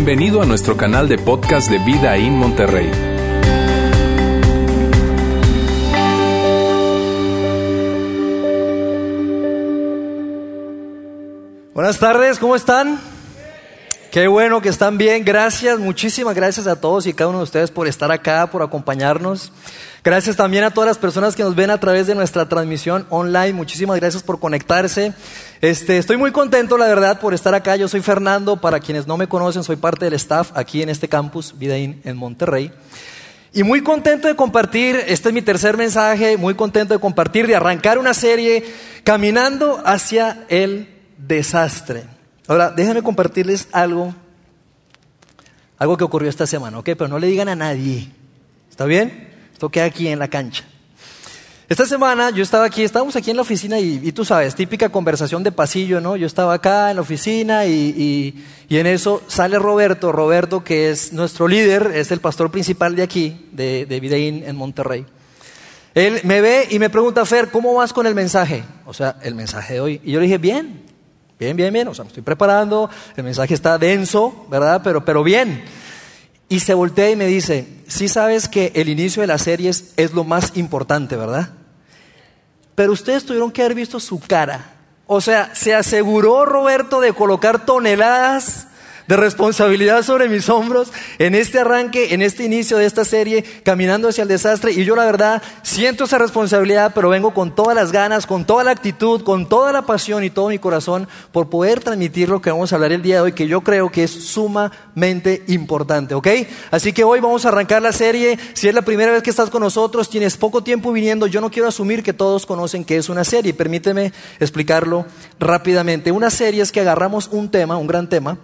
Bienvenido a nuestro canal de podcast de Vida en Monterrey. Buenas tardes, ¿cómo están? Qué bueno que están bien, gracias, muchísimas gracias a todos y cada uno de ustedes por estar acá, por acompañarnos. Gracias también a todas las personas que nos ven a través de nuestra transmisión online, muchísimas gracias por conectarse. Este, estoy muy contento, la verdad, por estar acá. Yo soy Fernando, para quienes no me conocen, soy parte del staff aquí en este campus, Vidaín, en Monterrey. Y muy contento de compartir, este es mi tercer mensaje, muy contento de compartir, de arrancar una serie caminando hacia el desastre. Ahora, déjenme compartirles algo, algo que ocurrió esta semana, ¿ok? Pero no le digan a nadie, ¿está bien? Esto queda aquí en la cancha. Esta semana yo estaba aquí, estábamos aquí en la oficina y, tú sabes, típica conversación de pasillo, ¿no? Yo estaba acá en la oficina y, en eso sale Roberto, Roberto que es nuestro líder, es el pastor principal de aquí, de, de Videín en Monterrey. Él me ve y me pregunta, Fer, ¿cómo vas con el mensaje? O sea, el mensaje de hoy. Y yo le dije, bien, Bien, bien, bien. O sea, me estoy preparando, el mensaje está denso, ¿verdad? Pero, pero bien. Y se voltea y me dice, sí sabes que el inicio de las series es lo más importante, ¿verdad? Pero ustedes tuvieron que haber visto su cara. O sea, se aseguró Roberto de colocar toneladas de responsabilidad sobre mis hombros en este arranque, en este inicio de esta serie, caminando hacia el desastre. Y yo la verdad siento esa responsabilidad, pero vengo con todas las ganas, con toda la actitud, con toda la pasión y todo mi corazón por poder transmitir lo que vamos a hablar el día de hoy, que yo creo que es sumamente importante, ¿ok? Así que hoy vamos a arrancar la serie. Si es la primera vez que estás con nosotros, tienes poco tiempo viniendo, yo no quiero asumir que todos conocen que es una serie. Permíteme explicarlo rápidamente. Una serie es que agarramos un tema, un gran tema,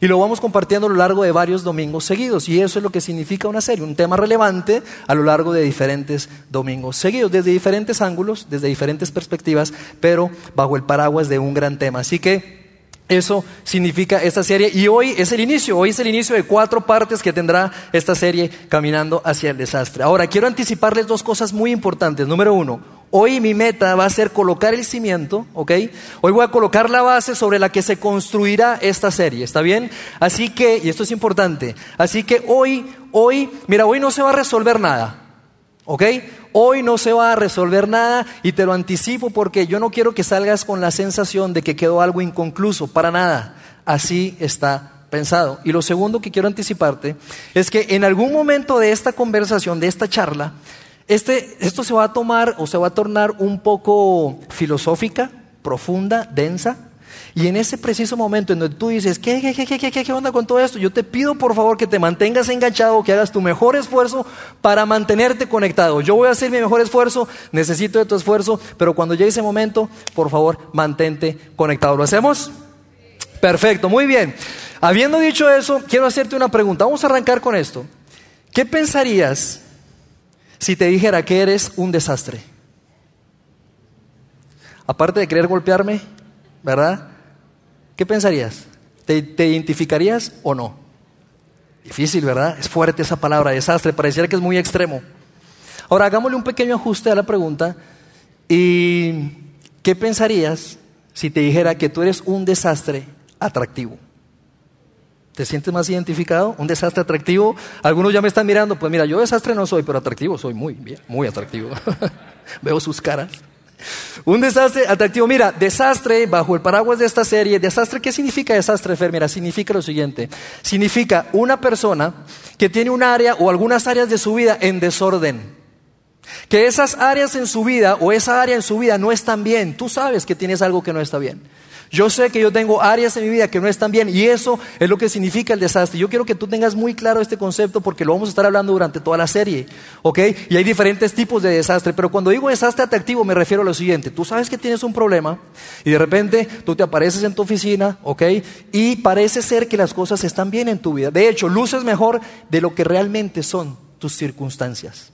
y lo vamos compartiendo a lo largo de varios domingos seguidos. Y eso es lo que significa una serie, un tema relevante a lo largo de diferentes domingos seguidos, desde diferentes ángulos, desde diferentes perspectivas, pero bajo el paraguas de un gran tema. Así que eso significa esta serie. Y hoy es el inicio, hoy es el inicio de cuatro partes que tendrá esta serie caminando hacia el desastre. Ahora, quiero anticiparles dos cosas muy importantes. Número uno, Hoy mi meta va a ser colocar el cimiento, ¿ok? Hoy voy a colocar la base sobre la que se construirá esta serie, ¿está bien? Así que, y esto es importante, así que hoy, hoy, mira, hoy no se va a resolver nada, ¿ok? Hoy no se va a resolver nada y te lo anticipo porque yo no quiero que salgas con la sensación de que quedó algo inconcluso, para nada. Así está pensado. Y lo segundo que quiero anticiparte es que en algún momento de esta conversación, de esta charla, este, esto se va a tomar o se va a tornar un poco filosófica, profunda, densa. Y en ese preciso momento en donde tú dices, ¿qué, qué, qué, qué, qué onda con todo esto? Yo te pido por favor que te mantengas enganchado, que hagas tu mejor esfuerzo para mantenerte conectado. Yo voy a hacer mi mejor esfuerzo, necesito de tu esfuerzo, pero cuando llegue ese momento, por favor, mantente conectado. ¿Lo hacemos? Perfecto, muy bien. Habiendo dicho eso, quiero hacerte una pregunta. Vamos a arrancar con esto. ¿Qué pensarías si te dijera que eres un desastre? Aparte de querer golpearme, ¿verdad? ¿Qué pensarías? ¿Te, identificarías o no? Difícil, ¿verdad? Es fuerte esa palabra, desastre, pareciera que es muy extremo. Ahora, hagámosle un pequeño ajuste a la pregunta. ¿Y qué pensarías si te dijera que tú eres un desastre atractivo? ¿Te sientes más identificado? ¿Un desastre atractivo? Algunos ya me están mirando, pues mira, yo desastre no soy, pero atractivo soy muy bien, muy atractivo. Veo sus caras. Un desastre atractivo. Mira, desastre bajo el paraguas de esta serie. Desastre, ¿qué significa desastre, Fer? Mira, significa lo siguiente. Significa una persona que tiene un área o algunas áreas de su vida en desorden. Que esas áreas en su vida o esa área en su vida no están bien. Tú sabes que tienes algo que no está bien. Yo sé que yo tengo áreas en mi vida que no están bien y eso es lo que significa el desastre. Yo quiero que tú tengas muy claro este concepto porque lo vamos a estar hablando durante toda la serie, ¿ok? Y hay diferentes tipos de desastre, pero cuando digo desastre atractivo me refiero a lo siguiente. Tú sabes que tienes un problema y de repente tú te apareces en tu oficina, ¿ok? Y parece ser que las cosas están bien en tu vida. De hecho, luces mejor de lo que realmente son tus circunstancias.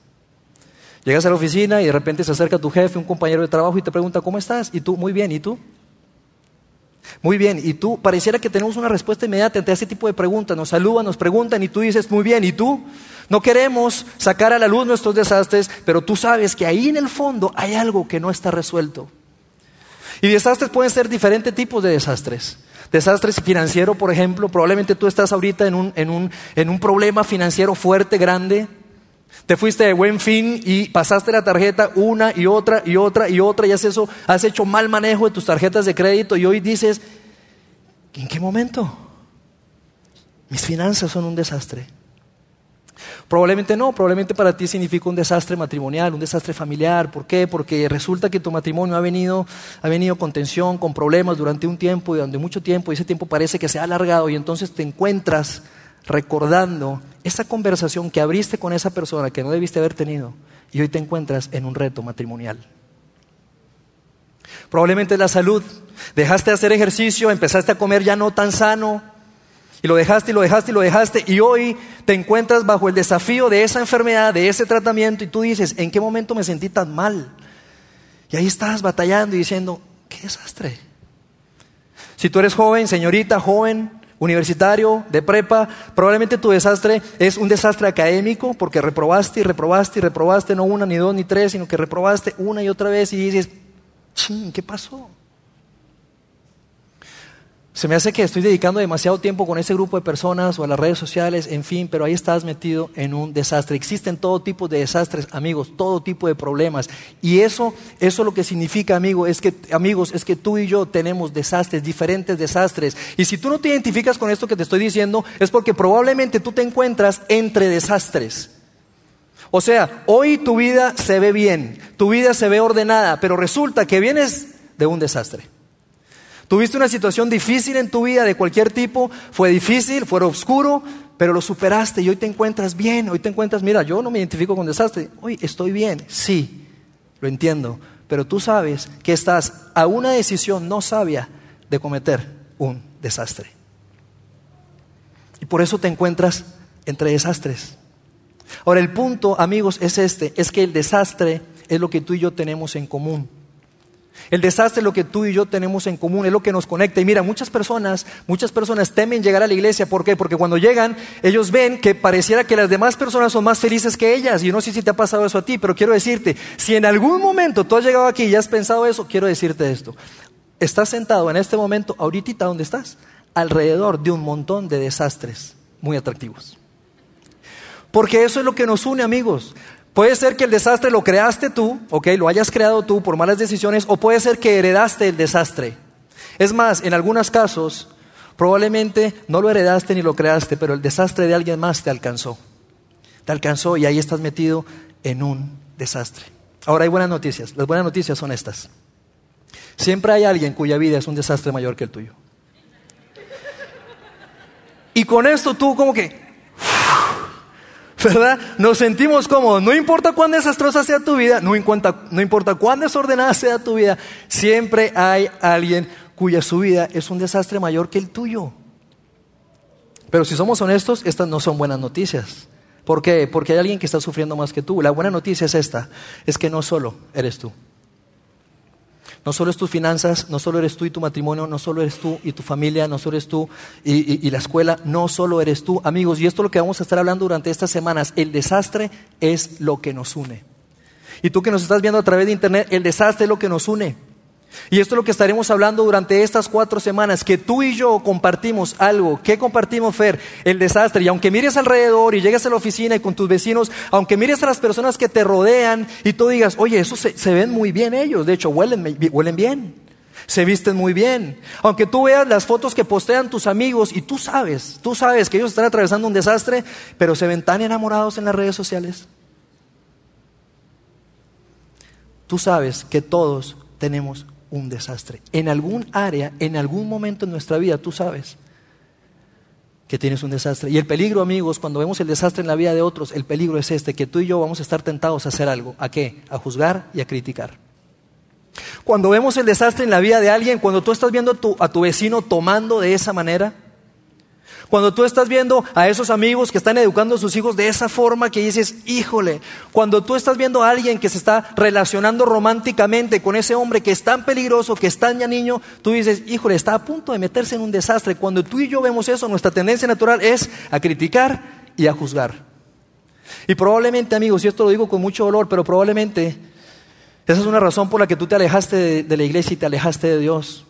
Llegas a la oficina y de repente se acerca tu jefe, un compañero de trabajo y te pregunta, ¿cómo estás? Y tú, muy bien, ¿y tú? Muy bien, y tú, pareciera que tenemos una respuesta inmediata ante ese tipo de preguntas. Nos saludan, nos preguntan y tú dices, muy bien, ¿y tú? No queremos sacar a la luz nuestros desastres, pero tú sabes que ahí en el fondo hay algo que no está resuelto. Y desastres pueden ser diferentes tipos de desastres. Desastre financiero, por ejemplo, probablemente tú estás ahorita en un, en un, en un problema financiero fuerte, grande. Te fuiste de buen fin y pasaste la tarjeta una y otra y otra y otra y has, eso, has hecho mal manejo de tus tarjetas de crédito y hoy dices, ¿en qué momento? Mis finanzas son un desastre. Probablemente no, probablemente para ti significa un desastre matrimonial, un desastre familiar. ¿Por qué? Porque resulta que tu matrimonio ha venido, ha venido con tensión, con problemas durante un tiempo y durante mucho tiempo y ese tiempo parece que se ha alargado y entonces te encuentras recordando esa conversación que abriste con esa persona que no debiste haber tenido y hoy te encuentras en un reto matrimonial. Probablemente la salud. Dejaste de hacer ejercicio, empezaste a comer ya no tan sano y lo dejaste y lo dejaste y lo dejaste y hoy te encuentras bajo el desafío de esa enfermedad, de ese tratamiento y tú dices, ¿en qué momento me sentí tan mal? Y ahí estás batallando y diciendo, qué desastre. Si tú eres joven, señorita, joven, universitario, de prepa, probablemente tu desastre es un desastre académico porque reprobaste y reprobaste y reprobaste no una, ni dos, ni tres, sino que reprobaste una y otra vez y dices, ¿qué pasó? Se me hace que estoy dedicando demasiado tiempo con ese grupo de personas o a las redes sociales, en fin, pero ahí estás metido en un desastre. Existen todo tipo de desastres, amigos, todo tipo de problemas. Y eso, eso lo que significa, amigo, es que, amigos, es que tú y yo tenemos desastres, diferentes desastres. Y si tú no te identificas con esto que te estoy diciendo, es porque probablemente tú te encuentras entre desastres. O sea, hoy tu vida se ve bien, tu vida se ve ordenada, pero resulta que vienes de un desastre. Tuviste una situación difícil en tu vida de cualquier tipo, fue difícil, fue oscuro, pero lo superaste y hoy te encuentras bien, hoy te encuentras, mira, yo no me identifico con desastre, hoy estoy bien, sí, lo entiendo, pero tú sabes que estás a una decisión no sabia de cometer un desastre. Y por eso te encuentras entre desastres. Ahora el punto, amigos, es este, es que el desastre es lo que tú y yo tenemos en común. El desastre es lo que tú y yo tenemos en común, es lo que nos conecta. Y mira, muchas personas, muchas personas temen llegar a la iglesia. ¿Por qué? Porque cuando llegan, ellos ven que pareciera que las demás personas son más felices que ellas. Y yo no sé si te ha pasado eso a ti, pero quiero decirte, si en algún momento tú has llegado aquí y has pensado eso, quiero decirte esto. Estás sentado en este momento, ahorita donde estás, alrededor de un montón de desastres muy atractivos. Porque eso es lo que nos une, amigos. Puede ser que el desastre lo creaste tú, ok, lo hayas creado tú por malas decisiones, o puede ser que heredaste el desastre. Es más, en algunos casos, probablemente no lo heredaste ni lo creaste, pero el desastre de alguien más te alcanzó. Te alcanzó y ahí estás metido en un desastre. Ahora hay buenas noticias. Las buenas noticias son estas. Siempre hay alguien cuya vida es un desastre mayor que el tuyo. Y con esto tú como que ¿verdad? Nos sentimos cómodos. No importa cuán desastrosa sea tu vida, no importa, no importa cuán desordenada sea tu vida, siempre hay alguien cuya su vida es un desastre mayor que el tuyo. Pero si somos honestos, estas no son buenas noticias. ¿Por qué? Porque hay alguien que está sufriendo más que tú. La buena noticia es esta, es que no solo eres tú. No solo es tus finanzas, no solo eres tú y tu matrimonio, no solo eres tú y tu familia, no solo eres tú y, y, la escuela, no solo eres tú, amigos. Y esto es lo que vamos a estar hablando durante estas semanas. El desastre es lo que nos une. Y tú que nos estás viendo a través de internet, el desastre es lo que nos une. Y esto es lo que estaremos hablando durante estas cuatro semanas, que tú y yo compartimos algo. ¿Qué compartimos, Fer? El desastre. Y aunque mires alrededor y llegues a la oficina y con tus vecinos, aunque mires a las personas que te rodean y tú digas, oye, eso se, se ven muy bien ellos, de hecho, huelen, huelen bien, se visten muy bien. Aunque tú veas las fotos que postean tus amigos y tú sabes, tú sabes que ellos están atravesando un desastre, pero se ven tan enamorados en las redes sociales. Tú sabes que todos tenemos un desastre. En algún área, en algún momento en nuestra vida, tú sabes que tienes un desastre. Y el peligro, amigos, cuando vemos el desastre en la vida de otros, el peligro es este, que tú y yo vamos a estar tentados a hacer algo. ¿A qué? A juzgar y a criticar. Cuando vemos el desastre en la vida de alguien, cuando tú estás viendo a tu, a tu vecino tomando de esa manera, cuando tú estás viendo a esos amigos que están educando a sus hijos de esa forma que dices, híjole, cuando tú estás viendo a alguien que se está relacionando románticamente con ese hombre que es tan peligroso, que es tan ya niño, tú dices, híjole, está a punto de meterse en un desastre. Cuando tú y yo vemos eso, nuestra tendencia natural es a criticar y a juzgar. Y probablemente, amigos, y esto lo digo con mucho dolor, pero probablemente esa es una razón por la que tú te alejaste de, de la iglesia y te alejaste de Dios.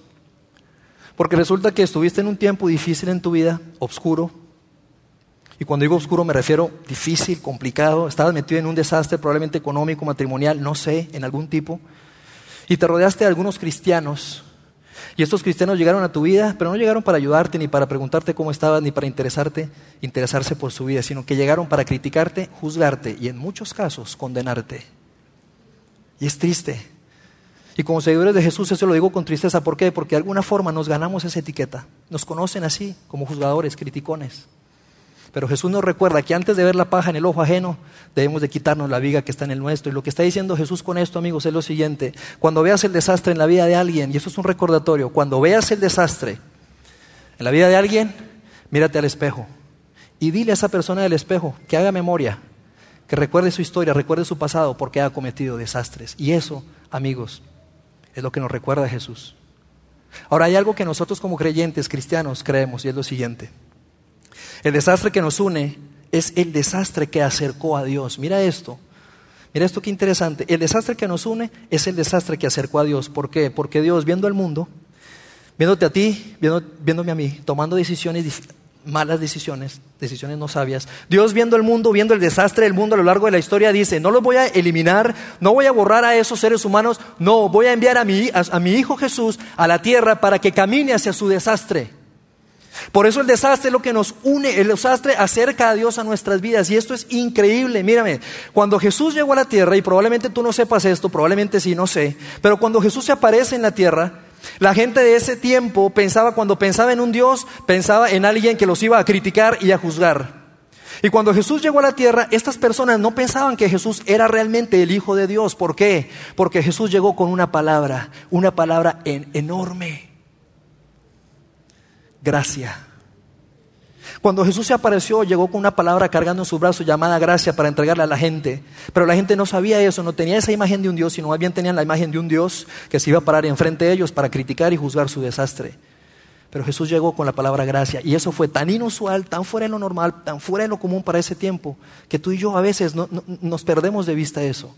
Porque resulta que estuviste en un tiempo difícil en tu vida, oscuro. Y cuando digo oscuro me refiero difícil, complicado. Estabas metido en un desastre probablemente económico, matrimonial, no sé, en algún tipo. Y te rodeaste de algunos cristianos. Y estos cristianos llegaron a tu vida, pero no llegaron para ayudarte, ni para preguntarte cómo estabas, ni para interesarte, interesarse por su vida, sino que llegaron para criticarte, juzgarte y en muchos casos condenarte. Y es triste. Y como seguidores de Jesús eso lo digo con tristeza. ¿Por qué? Porque de alguna forma nos ganamos esa etiqueta. Nos conocen así, como juzgadores, criticones. Pero Jesús nos recuerda que antes de ver la paja en el ojo ajeno, debemos de quitarnos la viga que está en el nuestro. Y lo que está diciendo Jesús con esto, amigos, es lo siguiente. Cuando veas el desastre en la vida de alguien, y eso es un recordatorio, cuando veas el desastre en la vida de alguien, mírate al espejo. Y dile a esa persona del espejo que haga memoria, que recuerde su historia, recuerde su pasado, porque ha cometido desastres. Y eso, amigos, es lo que nos recuerda Jesús. Ahora hay algo que nosotros como creyentes cristianos creemos y es lo siguiente. El desastre que nos une es el desastre que acercó a Dios. Mira esto. Mira esto qué interesante. El desastre que nos une es el desastre que acercó a Dios. ¿Por qué? Porque Dios viendo el mundo, viéndote a ti, viéndome a mí, tomando decisiones malas decisiones, decisiones no sabias. Dios viendo el mundo, viendo el desastre del mundo a lo largo de la historia, dice, no los voy a eliminar, no voy a borrar a esos seres humanos, no, voy a enviar a mi, a, mi Hijo Jesús a la tierra para que camine hacia su desastre. Por eso el desastre es lo que nos une, el desastre acerca a Dios a nuestras vidas. Y esto es increíble, mírame, cuando Jesús llegó a la tierra, y probablemente tú no sepas esto, probablemente sí, no sé, pero cuando Jesús se aparece en la tierra, la gente de ese tiempo pensaba, cuando pensaba en un Dios, pensaba en alguien que los iba a criticar y a juzgar. Y cuando Jesús llegó a la tierra, estas personas no pensaban que Jesús era realmente el Hijo de Dios. ¿Por qué? Porque Jesús llegó con una palabra, una palabra enorme. Gracia. Cuando Jesús se apareció, llegó con una palabra cargando en su brazo llamada gracia para entregarle a la gente. Pero la gente no sabía eso, no tenía esa imagen de un Dios, sino más bien tenían la imagen de un Dios que se iba a parar enfrente de ellos para criticar y juzgar su desastre. Pero Jesús llegó con la palabra gracia y eso fue tan inusual, tan fuera de lo normal, tan fuera de lo común para ese tiempo, que tú y yo a veces nos perdemos de vista eso.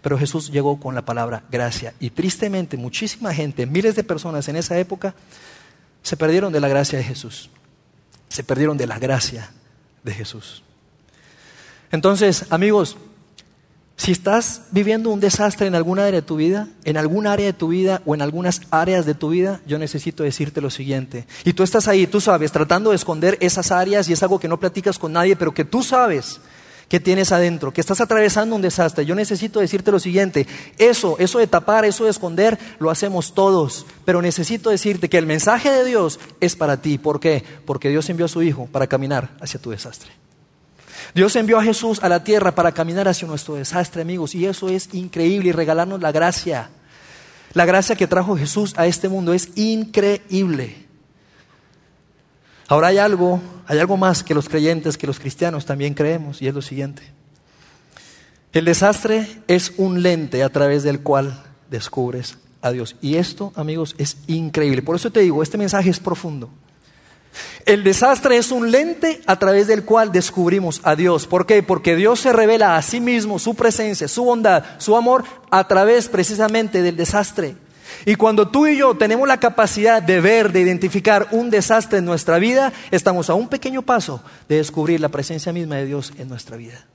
Pero Jesús llegó con la palabra gracia y tristemente muchísima gente, miles de personas en esa época, se perdieron de la gracia de Jesús se perdieron de la gracia de Jesús. Entonces, amigos, si estás viviendo un desastre en alguna área de tu vida, en algún área de tu vida o en algunas áreas de tu vida, yo necesito decirte lo siguiente. Y tú estás ahí, tú sabes, tratando de esconder esas áreas y es algo que no platicas con nadie, pero que tú sabes que tienes adentro, que estás atravesando un desastre. Yo necesito decirte lo siguiente, eso, eso de tapar, eso de esconder, lo hacemos todos, pero necesito decirte que el mensaje de Dios es para ti. ¿Por qué? Porque Dios envió a su Hijo para caminar hacia tu desastre. Dios envió a Jesús a la tierra para caminar hacia nuestro desastre, amigos, y eso es increíble y regalarnos la gracia. La gracia que trajo Jesús a este mundo es increíble. Ahora hay algo, hay algo más que los creyentes, que los cristianos también creemos, y es lo siguiente. El desastre es un lente a través del cual descubres a Dios. Y esto, amigos, es increíble. Por eso te digo, este mensaje es profundo. El desastre es un lente a través del cual descubrimos a Dios. ¿Por qué? Porque Dios se revela a sí mismo, su presencia, su bondad, su amor, a través precisamente del desastre. Y cuando tú y yo tenemos la capacidad de ver, de identificar un desastre en nuestra vida, estamos a un pequeño paso de descubrir la presencia misma de Dios en nuestra vida.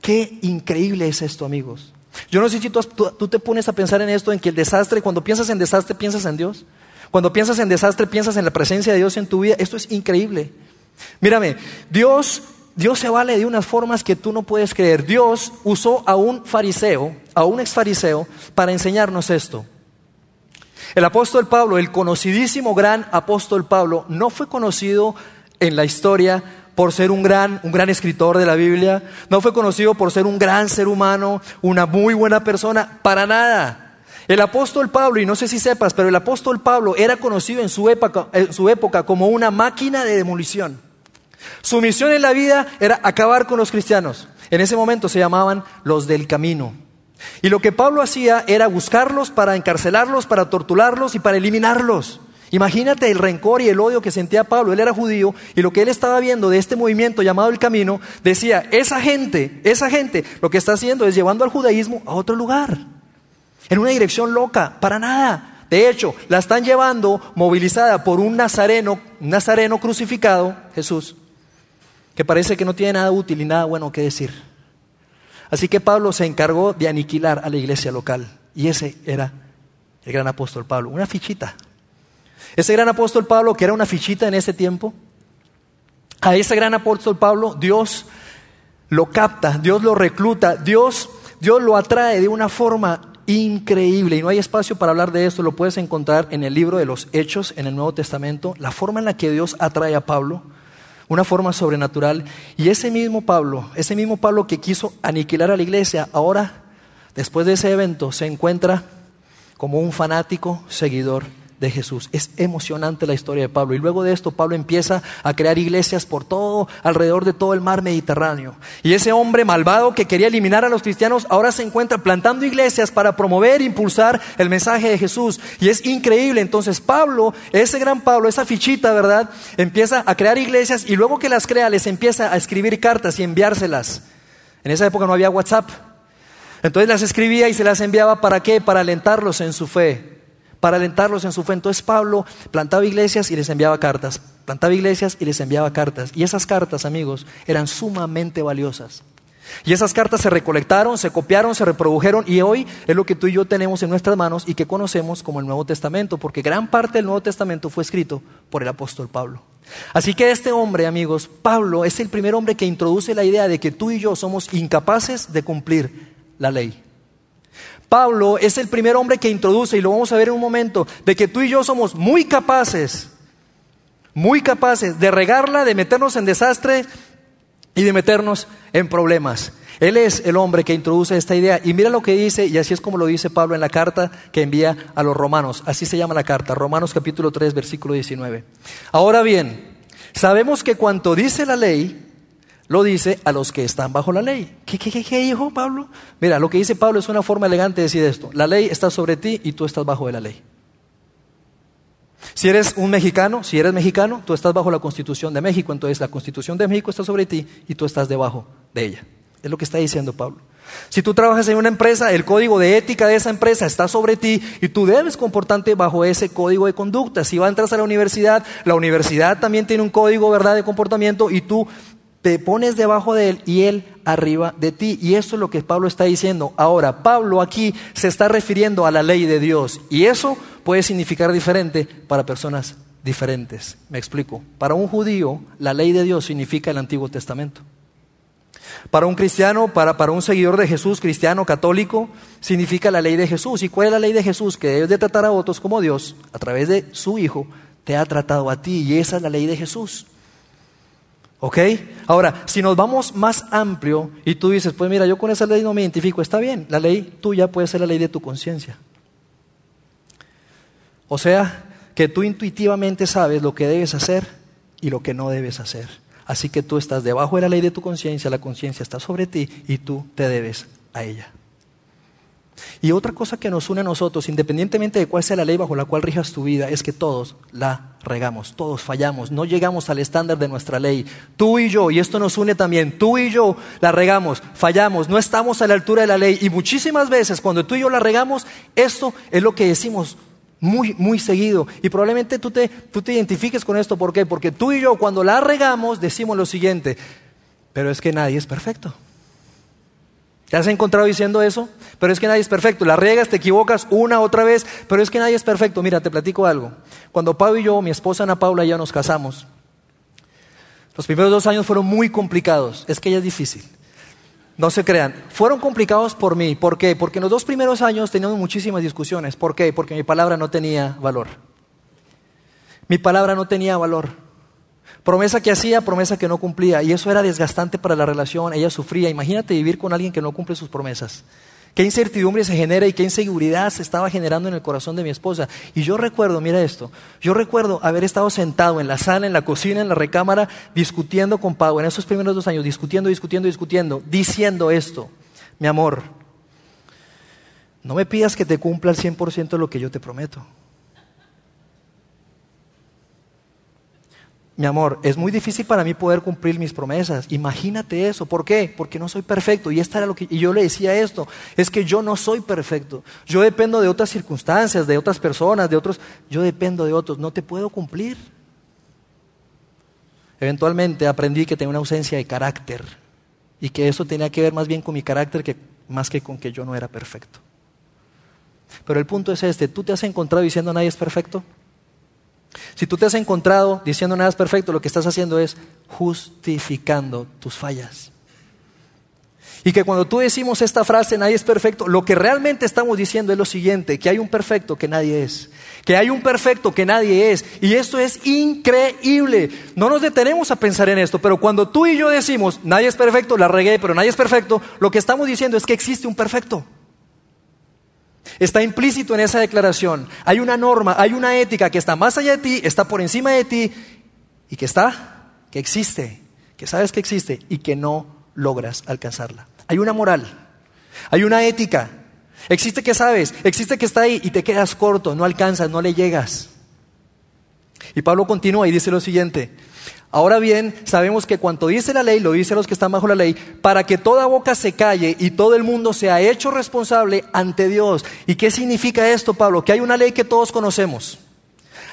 Qué increíble es esto, amigos. Yo no sé si tú, te pones a pensar en esto, en que el desastre, cuando piensas en desastre, piensas en Dios. Cuando piensas en desastre, piensas en la presencia de Dios en tu vida. Esto es increíble. Mírame, Dios, Dios se vale de unas formas que tú no puedes creer. Dios usó a un fariseo, a un ex fariseo, para enseñarnos esto. El apóstol Pablo, el conocidísimo gran apóstol Pablo, no fue conocido en la historia por ser un gran, un gran escritor de la Biblia, no fue conocido por ser un gran ser humano, una muy buena persona, para nada. El apóstol Pablo, y no sé si sepas, pero el apóstol Pablo era conocido en su época, en su época como una máquina de demolición. Su misión en la vida era acabar con los cristianos. En ese momento se llamaban los del camino. Y lo que Pablo hacía era buscarlos para encarcelarlos, para torturarlos y para eliminarlos. Imagínate el rencor y el odio que sentía Pablo. Él era judío y lo que él estaba viendo de este movimiento llamado el camino, decía, esa gente, esa gente, lo que está haciendo es llevando al judaísmo a otro lugar, en una dirección loca, para nada, De hecho, la están llevando movilizada por un nazareno, un nazareno crucificado, Jesús, que parece que no tiene nada útil y nada bueno que decir. Así que Pablo se encargó de aniquilar a la iglesia local. Y ese era el gran apóstol Pablo, una fichita. Ese gran apóstol Pablo, que era una fichita en ese tiempo, a ese gran apóstol Pablo, Dios lo capta, Dios lo recluta, Dios, Dios lo atrae de una forma increíble. Y no hay espacio para hablar de esto, lo puedes encontrar en el libro de los Hechos, en el Nuevo Testamento, la forma en la que Dios atrae a Pablo, una forma sobrenatural. Y ese mismo Pablo, ese mismo Pablo que quiso aniquilar a la iglesia, ahora, después de ese evento, se encuentra como un fanático seguidor de Jesús. Es emocionante la historia de Pablo. Y luego de esto, Pablo empieza a crear iglesias por todo, alrededor de todo el mar Mediterráneo. Y ese hombre malvado que quería eliminar a los cristianos, ahora se encuentra plantando iglesias para promover e impulsar el mensaje de Jesús. Y es increíble. Entonces, Pablo, ese gran Pablo, esa fichita, ¿verdad? Empieza a crear iglesias y luego que las crea, les empieza a escribir cartas y enviárselas. En esa época no había WhatsApp. Entonces las escribía y se las enviaba para qué? Para alentarlos en su fe para alentarlos en su fe. Entonces Pablo plantaba iglesias y les enviaba cartas, plantaba iglesias y les enviaba cartas. Y esas cartas, amigos, eran sumamente valiosas. Y esas cartas se recolectaron, se copiaron, se reprodujeron y hoy es lo que tú y yo tenemos en nuestras manos y que conocemos como el Nuevo Testamento, porque gran parte del Nuevo Testamento fue escrito por el apóstol Pablo. Así que este hombre, amigos, Pablo es el primer hombre que introduce la idea de que tú y yo somos incapaces de cumplir la ley. Pablo es el primer hombre que introduce, y lo vamos a ver en un momento, de que tú y yo somos muy capaces, muy capaces de regarla, de meternos en desastre y de meternos en problemas. Él es el hombre que introduce esta idea. Y mira lo que dice, y así es como lo dice Pablo en la carta que envía a los romanos. Así se llama la carta, Romanos capítulo 3, versículo 19. Ahora bien, sabemos que cuanto dice la ley, lo dice a los que están bajo la ley. ¿Qué, qué, qué, dijo Pablo? Mira, lo que dice Pablo es una forma elegante de decir esto. La ley está sobre ti y tú estás bajo de la ley. Si eres un mexicano, si eres mexicano, tú estás bajo la constitución de México, entonces la constitución de México está sobre ti y tú estás debajo de ella. Es lo que está diciendo Pablo. Si tú trabajas en una empresa, el código de ética de esa empresa está sobre ti y tú debes comportarte bajo ese código de conducta. Si vas entras a la universidad, la universidad también tiene un código ¿verdad? de comportamiento y tú te pones debajo de él y él arriba de ti. Y eso es lo que Pablo está diciendo. Ahora, Pablo aquí se está refiriendo a la ley de Dios. Y eso puede significar diferente para personas diferentes. Me explico. Para un judío, la ley de Dios significa el Antiguo Testamento. Para un cristiano, para, para un seguidor de Jesús, cristiano, católico, significa la ley de Jesús. ¿Y cuál es la ley de Jesús? Que debes de tratar a otros como Dios, a través de su Hijo, te ha tratado a ti. Y esa es la ley de Jesús. ¿Ok? Ahora, si nos vamos más amplio y tú dices, pues mira, yo con esa ley no me identifico, está bien, la ley tuya puede ser la ley de tu conciencia. O sea, que tú intuitivamente sabes lo que debes hacer y lo que no debes hacer. Así que tú estás debajo de la ley de tu conciencia, la conciencia está sobre ti y tú te debes a ella. Y otra cosa que nos une a nosotros, independientemente de cuál sea la ley bajo la cual rijas tu vida, es que todos la regamos, todos fallamos, no llegamos al estándar de nuestra ley. Tú y yo, y esto nos une también, tú y yo la regamos, fallamos, no estamos a la altura de la ley. Y muchísimas veces cuando tú y yo la regamos, esto es lo que decimos muy, muy seguido. Y probablemente tú te, tú te identifiques con esto. ¿Por qué? Porque tú y yo cuando la regamos decimos lo siguiente, pero es que nadie es perfecto. ¿Te has encontrado diciendo eso? Pero es que nadie es perfecto. La riegas, te equivocas una otra vez, pero es que nadie es perfecto. Mira, te platico algo. Cuando Pau y yo, mi esposa Ana Paula y yo nos casamos, los primeros dos años fueron muy complicados. Es que ella es difícil. No se crean. Fueron complicados por mí. ¿Por qué? Porque en los dos primeros años teníamos muchísimas discusiones. ¿Por qué? Porque mi palabra no tenía valor. Mi palabra no tenía valor. Promesa que hacía, promesa que no cumplía. Y eso era desgastante para la relación. Ella sufría. Imagínate vivir con alguien que no cumple sus promesas. Qué incertidumbre se genera y qué inseguridad se estaba generando en el corazón de mi esposa. Y yo recuerdo, mira esto, yo recuerdo haber estado sentado en la sala, en la cocina, en la recámara, discutiendo con Pau en esos primeros dos años, discutiendo, discutiendo, discutiendo, diciendo esto, mi amor, no me pidas que te cumpla al 100% lo que yo te prometo. Mi amor, es muy difícil para mí poder cumplir mis promesas. Imagínate eso. ¿Por qué? Porque no soy perfecto. Y, esta era lo que, y yo le decía esto, es que yo no soy perfecto. Yo dependo de otras circunstancias, de otras personas, de otros. Yo dependo de otros. No te puedo cumplir. Eventualmente aprendí que tenía una ausencia de carácter y que eso tenía que ver más bien con mi carácter que más que con que yo no era perfecto. Pero el punto es este, ¿tú te has encontrado diciendo nadie es perfecto? Si tú te has encontrado diciendo nada es perfecto, lo que estás haciendo es justificando tus fallas. Y que cuando tú decimos esta frase, nadie es perfecto, lo que realmente estamos diciendo es lo siguiente, que hay un perfecto que nadie es, que hay un perfecto que nadie es. Y esto es increíble. No nos detenemos a pensar en esto, pero cuando tú y yo decimos, nadie es perfecto, la regué, pero nadie es perfecto, lo que estamos diciendo es que existe un perfecto. Está implícito en esa declaración. Hay una norma, hay una ética que está más allá de ti, está por encima de ti y que está, que existe, que sabes que existe y que no logras alcanzarla. Hay una moral, hay una ética. Existe que sabes, existe que está ahí y te quedas corto, no alcanzas, no le llegas. Y Pablo continúa y dice lo siguiente, Ahora bien, sabemos que cuanto dice la ley, lo dice a los que están bajo la ley, para que toda boca se calle y todo el mundo sea hecho responsable ante Dios. ¿Y qué significa esto, Pablo? Que hay una ley que todos conocemos.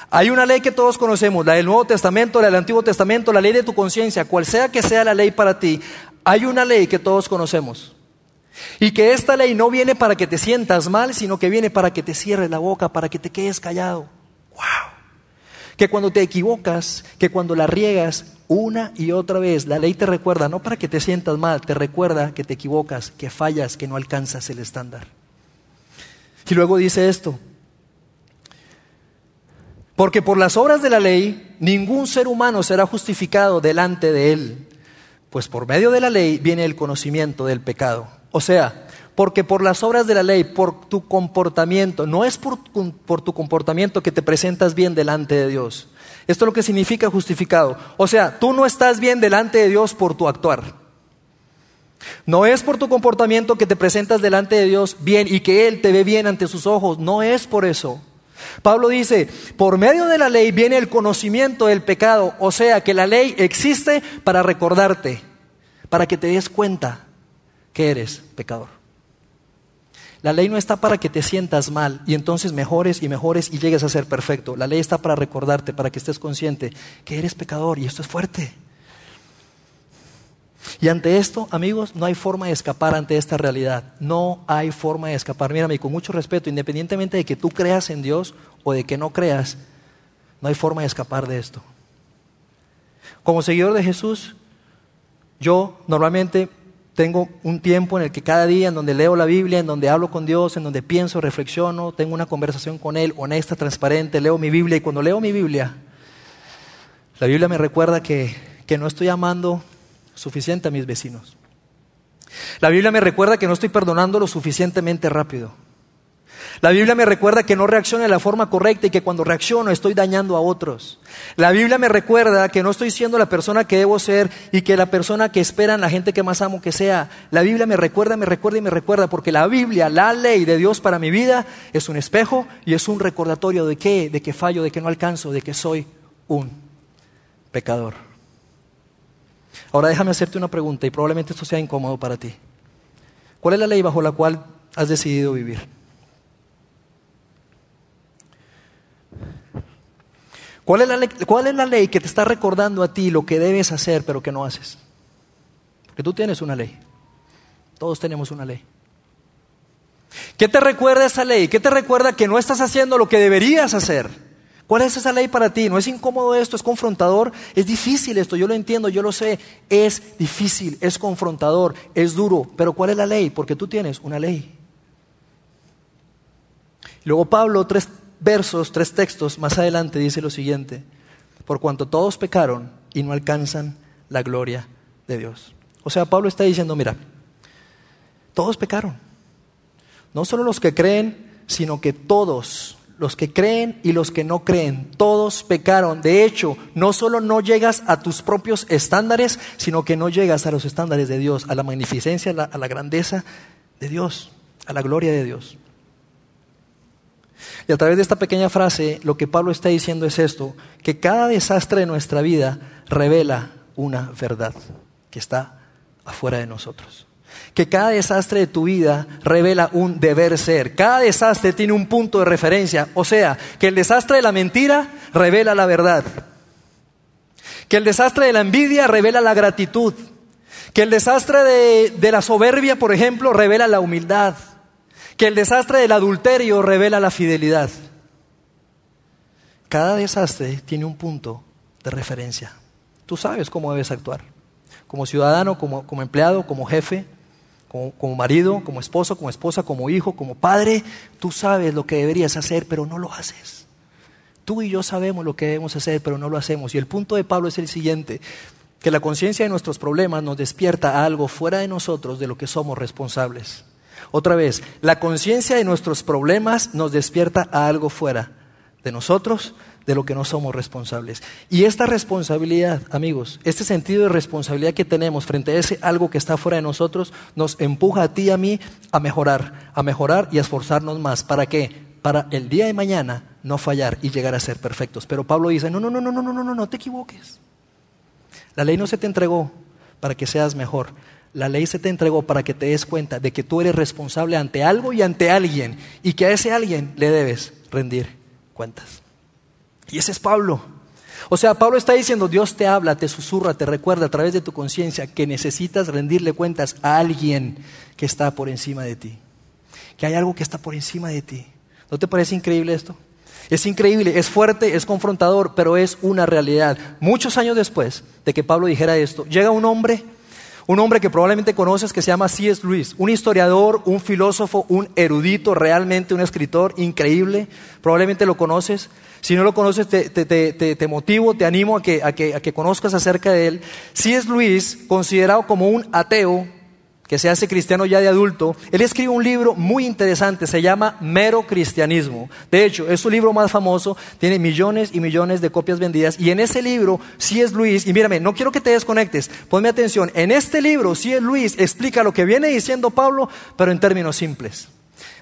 Hay una ley que todos conocemos, la del Nuevo Testamento, la del Antiguo Testamento, la ley de tu conciencia, cual sea que sea la ley para ti. Hay una ley que todos conocemos. Y que esta ley no viene para que te sientas mal, sino que viene para que te cierres la boca, para que te quedes callado. ¡Wow! Que cuando te equivocas, que cuando la riegas una y otra vez, la ley te recuerda, no para que te sientas mal, te recuerda que te equivocas, que fallas, que no alcanzas el estándar. Y luego dice esto, porque por las obras de la ley ningún ser humano será justificado delante de él, pues por medio de la ley viene el conocimiento del pecado. O sea, porque por las obras de la ley, por tu comportamiento, no es por, tu comportamiento que te presentas bien delante de Dios. Esto es lo que significa justificado. O sea, tú no estás bien delante de Dios por tu actuar. No es por tu comportamiento que te presentas delante de Dios bien y que Él te ve bien ante sus ojos. No es por eso. Pablo dice, por medio de la ley viene el conocimiento del pecado. O sea, que la ley existe para recordarte, para que te des cuenta que eres pecador. La ley no está para que te sientas mal y entonces mejores y mejores y llegues a ser perfecto. La ley está para recordarte, para que estés consciente que eres pecador y esto es fuerte. Y ante esto, amigos, no hay forma de escapar ante esta realidad. No hay forma de escapar. Mírame, con mucho respeto, independientemente de que tú creas en Dios o de que no creas, no hay forma de escapar de esto. Como seguidor de Jesús, yo normalmente tengo un tiempo en el que cada día, en donde leo la Biblia, en donde hablo con Dios, en donde pienso, reflexiono, tengo una conversación con Él, honesta, transparente, leo mi Biblia y cuando leo mi Biblia, la Biblia me recuerda que, que no estoy amando suficiente a mis vecinos. La Biblia me recuerda que no estoy perdonando lo suficientemente rápido. La Biblia me recuerda que no reacciono de la forma correcta y que cuando reacciono estoy dañando a otros. La Biblia me recuerda que no estoy siendo la persona que debo ser y que la persona que esperan la gente que más amo que sea. La Biblia me recuerda, me recuerda y me recuerda porque la Biblia, la ley de Dios para mi vida es un espejo y es un recordatorio de qué, de que fallo, de que no alcanzo, de que soy un pecador. Ahora déjame hacerte una pregunta y probablemente esto sea incómodo para ti. ¿Cuál es la ley bajo la cual has decidido vivir? ¿Cuál es, la ley, ¿Cuál es la ley que te está recordando a ti lo que debes hacer pero que no haces? Porque tú tienes una ley. Todos tenemos una ley. ¿Qué te recuerda esa ley? ¿Qué te recuerda que no estás haciendo lo que deberías hacer? ¿Cuál es esa ley para ti? ¿No es incómodo esto? ¿Es confrontador? Es difícil esto, yo lo entiendo, yo lo sé. Es difícil, es confrontador, es duro. Pero ¿cuál es la ley? Porque tú tienes una ley. Luego Pablo, tres, versos, tres textos más adelante dice lo siguiente, por cuanto todos pecaron y no alcanzan la gloria de Dios. O sea, Pablo está diciendo, mira, todos pecaron. No solo los que creen, sino que todos, los que creen y los que no creen, todos pecaron. De hecho, no solo no llegas a tus propios estándares, sino que no llegas a los estándares de Dios, a la magnificencia, a la, a la grandeza de Dios, a la gloria de Dios. Y a través de esta pequeña frase, lo que Pablo está diciendo es esto, que cada desastre de nuestra vida revela una verdad que está afuera de nosotros. Que cada desastre de tu vida revela un deber ser. Cada desastre tiene un punto de referencia. O sea, que el desastre de la mentira revela la verdad. Que el desastre de la envidia revela la gratitud. Que el desastre de, de la soberbia, por ejemplo, revela la humildad que el desastre del adulterio revela la fidelidad. Cada desastre tiene un punto de referencia. Tú sabes cómo debes actuar. Como ciudadano, como, empleado, como jefe, como, como, marido, como esposo, como esposa, como hijo, como padre. Tú sabes lo que deberías hacer, pero no lo haces. Tú y yo sabemos lo que debemos hacer, pero no lo hacemos. Y el punto de Pablo es el siguiente, que la conciencia de nuestros problemas nos despierta a algo fuera de nosotros de lo que somos responsables. Otra vez, la conciencia de nuestros problemas nos despierta a algo fuera de nosotros, de lo que no somos responsables. Y esta responsabilidad, amigos, este sentido de responsabilidad que tenemos frente a ese algo que está fuera de nosotros, nos empuja a ti y a mí a mejorar, a mejorar y a esforzarnos más. ¿Para qué? Para el día de mañana no fallar y llegar a ser perfectos. Pero Pablo dice, no, no, no, no, no, no, no, no, no te equivoques. La ley no se te entregó para que seas mejor. La ley se te entregó para que te des cuenta de que tú eres responsable ante algo y ante alguien y que a ese alguien le debes rendir cuentas. Y ese es Pablo. O sea, Pablo está diciendo, Dios te habla, te susurra, te recuerda a través de tu conciencia que necesitas rendirle cuentas a alguien que está por encima de ti. Que hay algo que está por encima de ti. ¿No te parece increíble esto? Es increíble, es fuerte, es confrontador, pero es una realidad. Muchos años después de que Pablo dijera esto, llega un hombre un hombre que probablemente conoces que se llama C.S. Lewis, un historiador, un filósofo, un erudito, realmente un escritor increíble. Probablemente lo conoces. Si no lo conoces, te, te motivo, te animo a que, a, que, a que conozcas acerca de él. C.S. Lewis, considerado como un ateo, que se hace cristiano ya de adulto, él escribe un libro muy interesante, se llama Mero Cristianismo. De hecho, es su libro más famoso, tiene millones y millones de copias vendidas, y en ese libro, si es Luis, y mírame, no quiero que te desconectes, ponme atención, en este libro, si es Luis, explica lo que viene diciendo Pablo, pero en términos simples.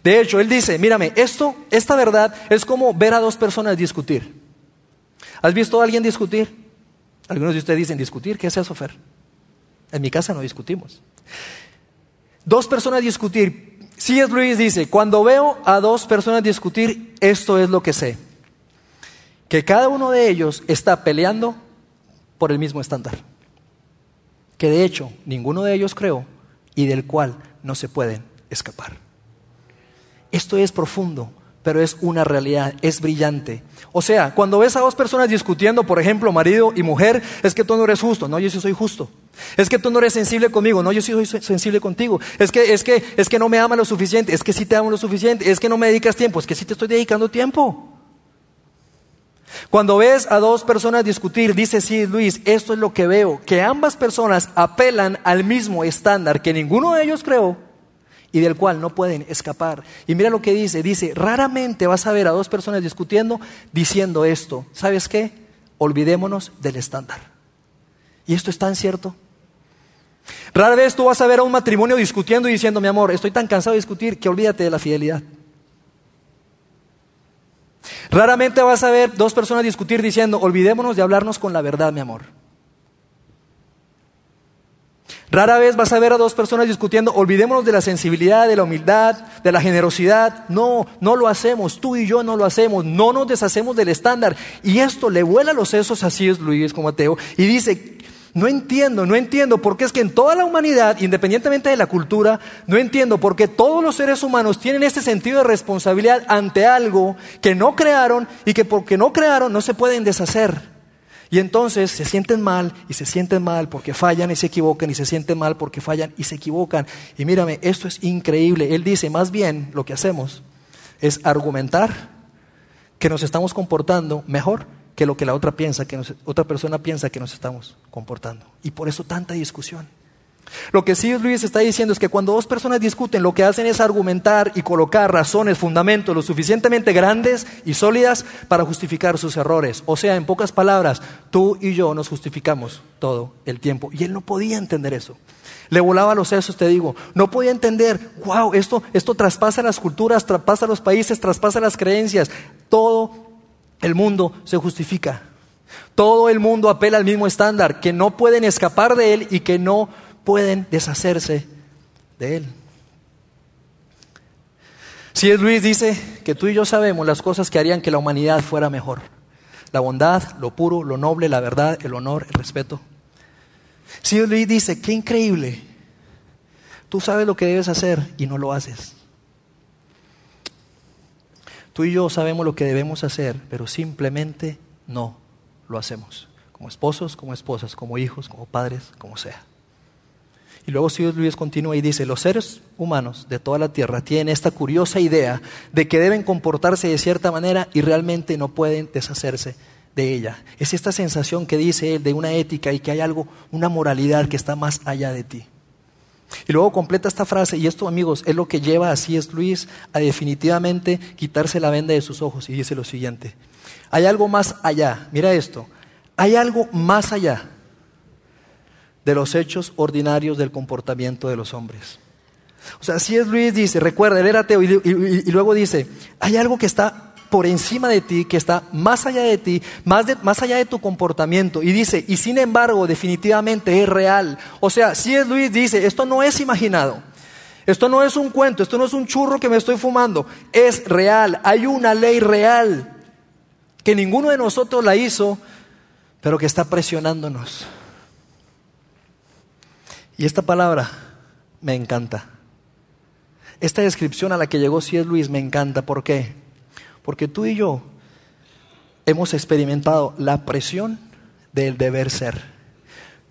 De hecho, él dice, mírame, esto, esta verdad es como ver a dos personas discutir. ¿Has visto a alguien discutir? Algunos de ustedes dicen, ¿discutir? ¿Qué es eso? En mi casa no discutimos. Dos personas discutir. es Luis dice, cuando veo a dos personas discutir, esto es lo que sé. Que cada uno de ellos está peleando por el mismo estándar. Que de hecho ninguno de ellos creó y del cual no se pueden escapar. Esto es profundo, pero es una realidad, es brillante. O sea, cuando ves a dos personas discutiendo, por ejemplo, marido y mujer, es que tú no eres justo, no, yo sí soy justo. Es que tú no eres sensible conmigo, no, yo sí soy sensible contigo. Es que, es que, es que no me amas lo suficiente, es que sí te amo lo suficiente, es que no me dedicas tiempo, es que sí te estoy dedicando tiempo. Cuando ves a dos personas discutir, dice sí, Luis, esto es lo que veo, que ambas personas apelan al mismo estándar que ninguno de ellos creó y del cual no pueden escapar. Y mira lo que dice, dice, raramente vas a ver a dos personas discutiendo diciendo esto, ¿sabes qué? Olvidémonos del estándar. Y esto es tan cierto. Rara vez tú vas a ver a un matrimonio discutiendo y diciendo, mi amor, estoy tan cansado de discutir que olvídate de la fidelidad. Raramente vas a ver dos personas discutir diciendo, olvidémonos de hablarnos con la verdad, mi amor. Rara vez vas a ver a dos personas discutiendo, olvidémonos de la sensibilidad, de la humildad, de la generosidad. No, no lo hacemos, tú y yo no lo hacemos, no nos deshacemos del estándar. Y esto le vuela los sesos así es Luis como ateo y dice, no entiendo, no entiendo, porque es que en toda la humanidad, independientemente de la cultura, no entiendo por qué todos los seres humanos tienen este sentido de responsabilidad ante algo que no crearon y que porque no crearon no se pueden deshacer. Y entonces se sienten mal y se sienten mal porque fallan y se equivocan y se sienten mal porque fallan y se equivocan. Y mírame, esto es increíble. Él dice, más bien lo que hacemos es argumentar que nos estamos comportando mejor que lo que la otra piensa, que otra persona piensa que nos estamos comportando. Y por eso tanta discusión. Lo que C.S. Luis está diciendo es que cuando dos personas discuten, lo que hacen es argumentar y colocar razones, fundamentos lo suficientemente grandes y sólidas para justificar sus errores. O sea, en pocas palabras, tú y yo nos justificamos todo el tiempo. Y él no podía entender eso. Le volaba los sesos, te digo. No podía entender, wow, esto, esto traspasa las culturas, traspasa los países, traspasa las creencias. Todo el mundo se justifica. Todo el mundo apela al mismo estándar, que no pueden escapar de él y que no pueden deshacerse de él. Si es Luis dice que tú y yo sabemos las cosas que harían que la humanidad fuera mejor. La bondad, lo puro, lo noble, la verdad, el honor, el respeto. Si Luis dice, qué increíble, tú sabes lo que debes hacer y no lo haces. Tú y yo sabemos lo que debemos hacer, pero simplemente no lo hacemos. Como esposos, como esposas, como hijos, como padres, como sea. Y luego si Luis continúa y dice, los seres humanos de toda la tierra tienen esta curiosa idea de que deben comportarse de cierta manera y realmente no pueden deshacerse de ella. Es esta sensación que dice él de una ética y que hay algo, una moralidad que está más allá de ti. Y luego completa esta frase, y esto amigos es lo que lleva así es Luis a definitivamente quitarse la venda de sus ojos y dice lo siguiente, hay algo más allá, mira esto, hay algo más allá de los hechos ordinarios del comportamiento de los hombres. O sea, si es Luis dice, recuerda, él era ateo y, luego dice, hay algo que está por encima de ti, que está más allá de ti, más, más allá de tu comportamiento. Y dice, y sin embargo, definitivamente es real. O sea, si es Luis dice, esto no es imaginado. Esto no es un cuento, esto no es un churro que me estoy fumando, es real, hay una ley real que ninguno de nosotros la hizo, pero que está presionándonos. Y esta palabra me encanta. Esta descripción a la que llegó C.S. Luis me encanta. ¿Por qué? Porque tú y yo hemos experimentado la presión del deber ser.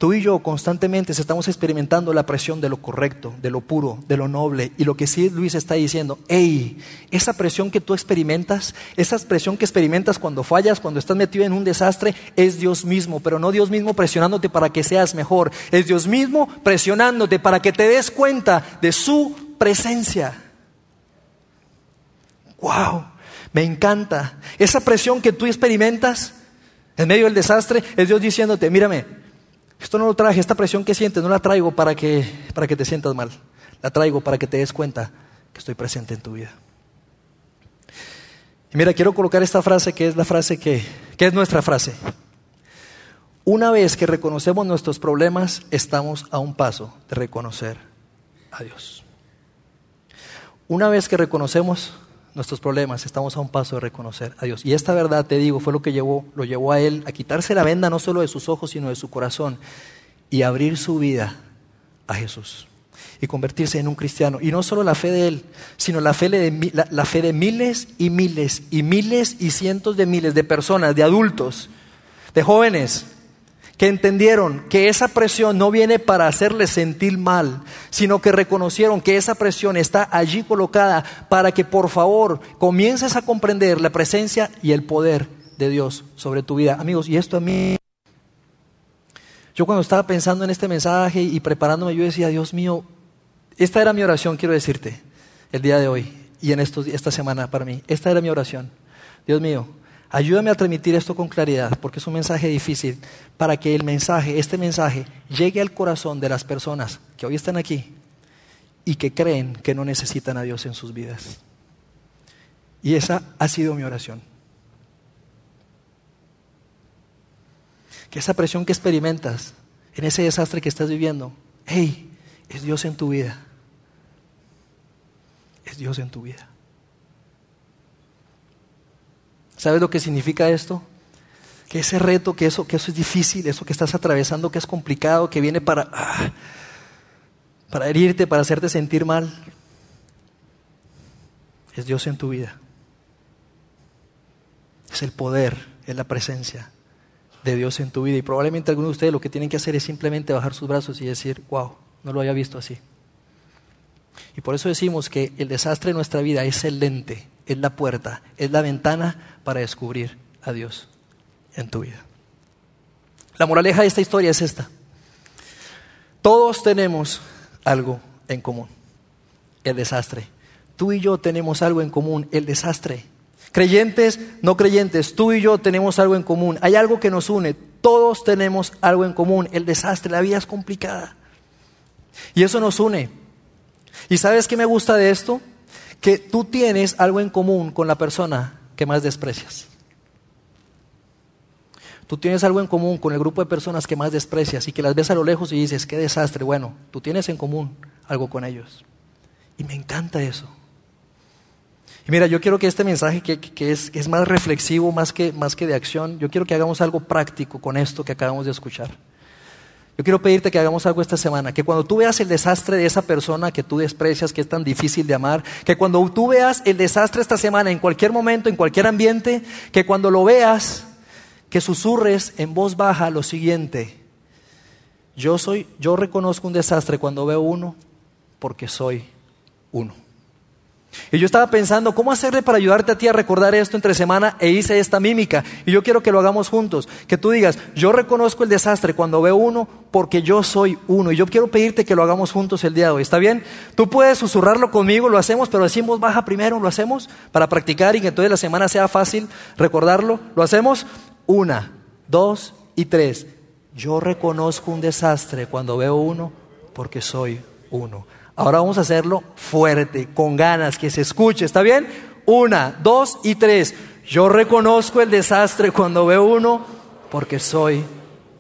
Tú y yo constantemente estamos experimentando la presión de lo correcto, de lo puro, de lo noble. Y lo que sí Luis está diciendo, hey, esa presión que tú experimentas, esa presión que experimentas cuando fallas, cuando estás metido en un desastre, es Dios mismo, pero no Dios mismo presionándote para que seas mejor. Es Dios mismo presionándote para que te des cuenta de su presencia. Wow, me encanta. Esa presión que tú experimentas en medio del desastre es Dios diciéndote, mírame, esto no lo traje, esta presión que sientes, no la traigo para que, para que te sientas mal. La traigo para que te des cuenta que estoy presente en tu vida. Y mira, quiero colocar esta frase que es la frase que, que es nuestra frase. Una vez que reconocemos nuestros problemas, estamos a un paso de reconocer a Dios. Una vez que reconocemos nuestros problemas, estamos a un paso de reconocer a Dios. Y esta verdad, te digo, fue lo que llevó, lo llevó a él a quitarse la venda no solo de sus ojos, sino de su corazón y abrir su vida a Jesús y convertirse en un cristiano. Y no solo la fe de él, sino la fe de, la fe de miles y miles y miles y cientos de miles de personas, de adultos, de jóvenes, que entendieron que esa presión no viene para hacerles sentir mal, sino que reconocieron que esa presión está allí colocada para que por favor comiences a comprender la presencia y el poder de Dios sobre tu vida. Amigos, y esto a mí, yo cuando estaba pensando en este mensaje y preparándome, yo decía, Dios mío, esta era mi oración, quiero decirte, el día de hoy y en esta semana para mí, esta era mi oración. Dios mío, Ayúdame a transmitir esto con claridad, porque es un mensaje difícil, para que el mensaje, este mensaje, llegue al corazón de las personas que hoy están aquí y que creen que no necesitan a Dios en sus vidas. Y esa ha sido mi oración. Que esa presión que experimentas en ese desastre que estás viviendo, hey, es Dios en tu vida. Es Dios en tu vida. ¿Sabes lo que significa esto? Que ese reto, que eso, que eso es difícil, eso que estás atravesando, que es complicado, que viene para, ah, para herirte, para hacerte sentir mal, es Dios en tu vida. Es el poder, es la presencia de Dios en tu vida. Y probablemente algunos de ustedes lo que tienen que hacer es simplemente bajar sus brazos y decir, wow, no lo había visto así. Y por eso decimos que el desastre de nuestra vida es el lente, es la puerta, es la ventana para descubrir a Dios en tu vida. La moraleja de esta historia es esta. Todos tenemos algo en común, el desastre. Tú y yo tenemos algo en común, el desastre. Creyentes, no creyentes, tú y yo tenemos algo en común. Hay algo que nos une. Todos tenemos algo en común, el desastre. La vida es complicada. Y eso nos une. ¿Y sabes qué me gusta de esto? Que tú tienes algo en común con la persona que más desprecias. Tú tienes algo en común con el grupo de personas que más desprecias y que las ves a lo lejos y dices, qué desastre. Bueno, tú tienes en común algo con ellos. Y me encanta eso. Y mira, yo quiero que este mensaje, que, es, es, más reflexivo, más que, más que de acción, yo quiero que hagamos algo práctico con esto que acabamos de escuchar. Yo quiero pedirte que hagamos algo esta semana, que cuando tú veas el desastre de esa persona que tú desprecias, que es tan difícil de amar, que cuando tú veas el desastre esta semana, en cualquier momento, en cualquier ambiente, que cuando lo veas, que susurres en voz baja lo siguiente, yo soy, yo reconozco un desastre cuando veo uno, porque soy uno. Y yo estaba pensando, ¿cómo hacerle para ayudarte a ti a recordar esto entre semana? E hice esta mímica. Y yo quiero que lo hagamos juntos. Que tú digas, yo reconozco el desastre cuando veo uno porque yo soy uno. Y yo quiero pedirte que lo hagamos juntos el día de hoy. ¿Está bien? Tú puedes susurrarlo conmigo, lo hacemos, pero decimos baja primero, lo hacemos para practicar y que entonces la semana sea fácil recordarlo. ¿Lo hacemos? Una, dos y tres. Yo reconozco un desastre cuando veo uno porque soy uno. Ahora vamos a hacerlo fuerte, con ganas, que se escuche. ¿Está bien? Una, dos y tres. Yo reconozco el desastre cuando veo uno porque soy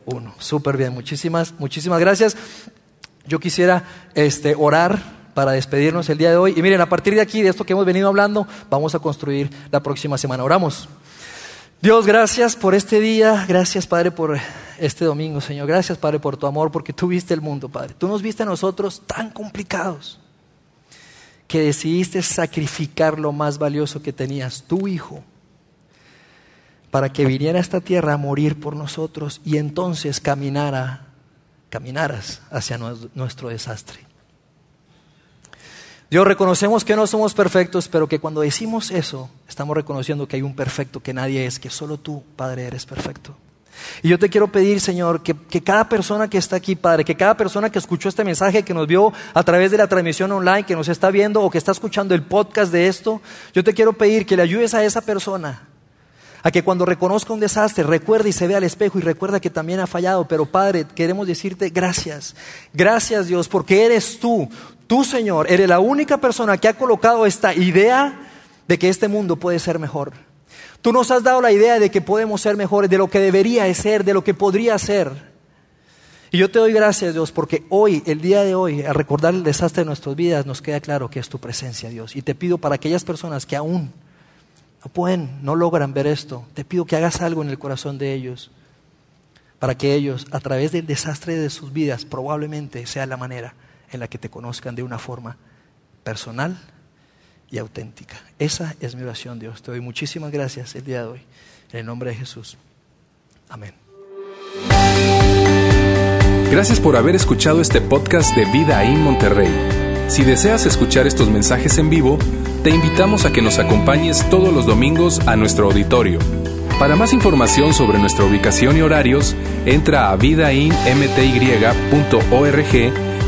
uno. Súper bien, muchísimas, muchísimas gracias. Yo quisiera este, orar para despedirnos el día de hoy. Y miren, a partir de aquí, de esto que hemos venido hablando, vamos a construir la próxima semana. Oramos. Dios, gracias por este día, gracias Padre por este domingo, Señor. Gracias Padre por tu amor, porque tú viste el mundo, Padre. Tú nos viste a nosotros tan complicados que decidiste sacrificar lo más valioso que tenías, tu Hijo, para que viniera a esta tierra a morir por nosotros y entonces caminara, caminaras hacia nuestro desastre. Dios, reconocemos que no somos perfectos, pero que cuando decimos eso, estamos reconociendo que hay un perfecto que nadie es, que solo tú, Padre, eres perfecto. Y yo te quiero pedir, Señor, que, que, cada persona que está aquí, Padre, que cada persona que escuchó este mensaje, que nos vio a través de la transmisión online, que nos está viendo o que está escuchando el podcast de esto, yo te quiero pedir que le ayudes a esa persona a que cuando reconozca un desastre recuerde y se vea al espejo y recuerda que también ha fallado. Pero Padre, queremos decirte gracias. Gracias Dios, porque eres tú. Tú, Señor, eres la única persona que ha colocado esta idea de que este mundo puede ser mejor. Tú nos has dado la idea de que podemos ser mejores, de lo que debería ser, de lo que podría ser. Y yo te doy gracias, Dios, porque hoy, el día de hoy, al recordar el desastre de nuestras vidas, nos queda claro que es tu presencia, Dios. Y te pido para aquellas personas que aún no pueden, no logran ver esto, te pido que hagas algo en el corazón de ellos, para que ellos, a través del desastre de sus vidas, probablemente sea la manera en la que te conozcan de una forma personal y auténtica. Esa es mi oración, Dios. Te doy muchísimas gracias el día de hoy. En el nombre de Jesús. Amén. Gracias por haber escuchado este podcast de Vida en Monterrey. Si deseas escuchar estos mensajes en vivo, te invitamos a que nos acompañes todos los domingos a nuestro auditorio. Para más información sobre nuestra ubicación y horarios, entra a vidainmty.org